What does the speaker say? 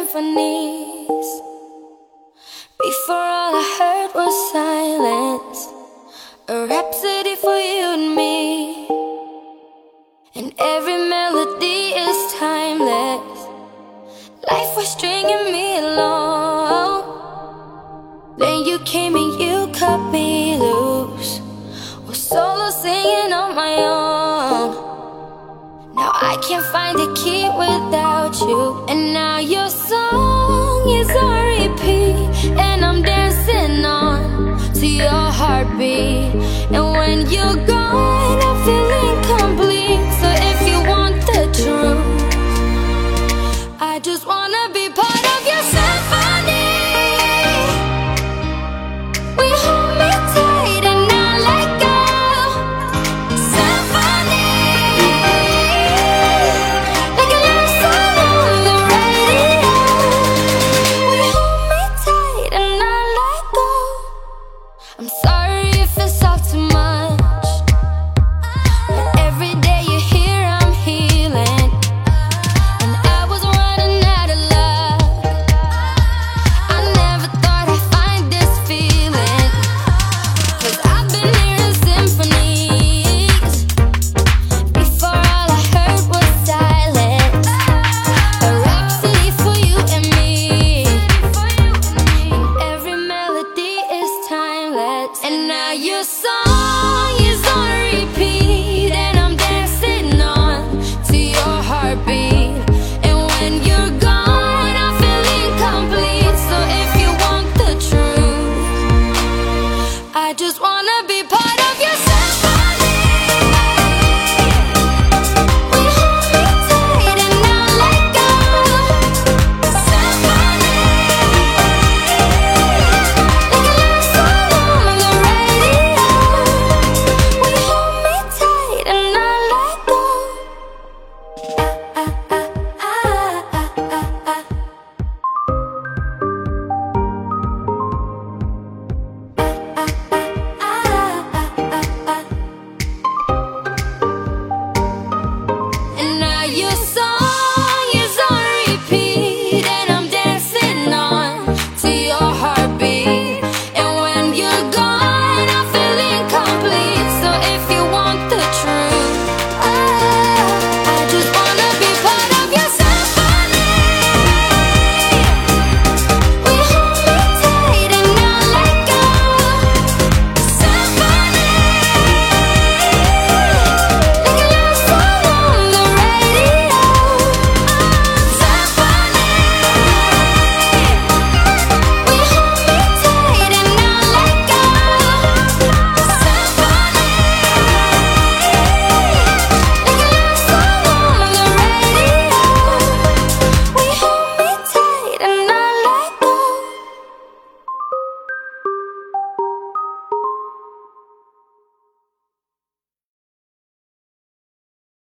symphonies. Before all I heard was silence, a rhapsody for you and me. And every melody is timeless. Life was stringing me along. Then you came and you cut me loose. Was solo singing on my own. Now I can't find a key without you. And when you're gone, I feel incomplete. So if you want the truth, I just wanna be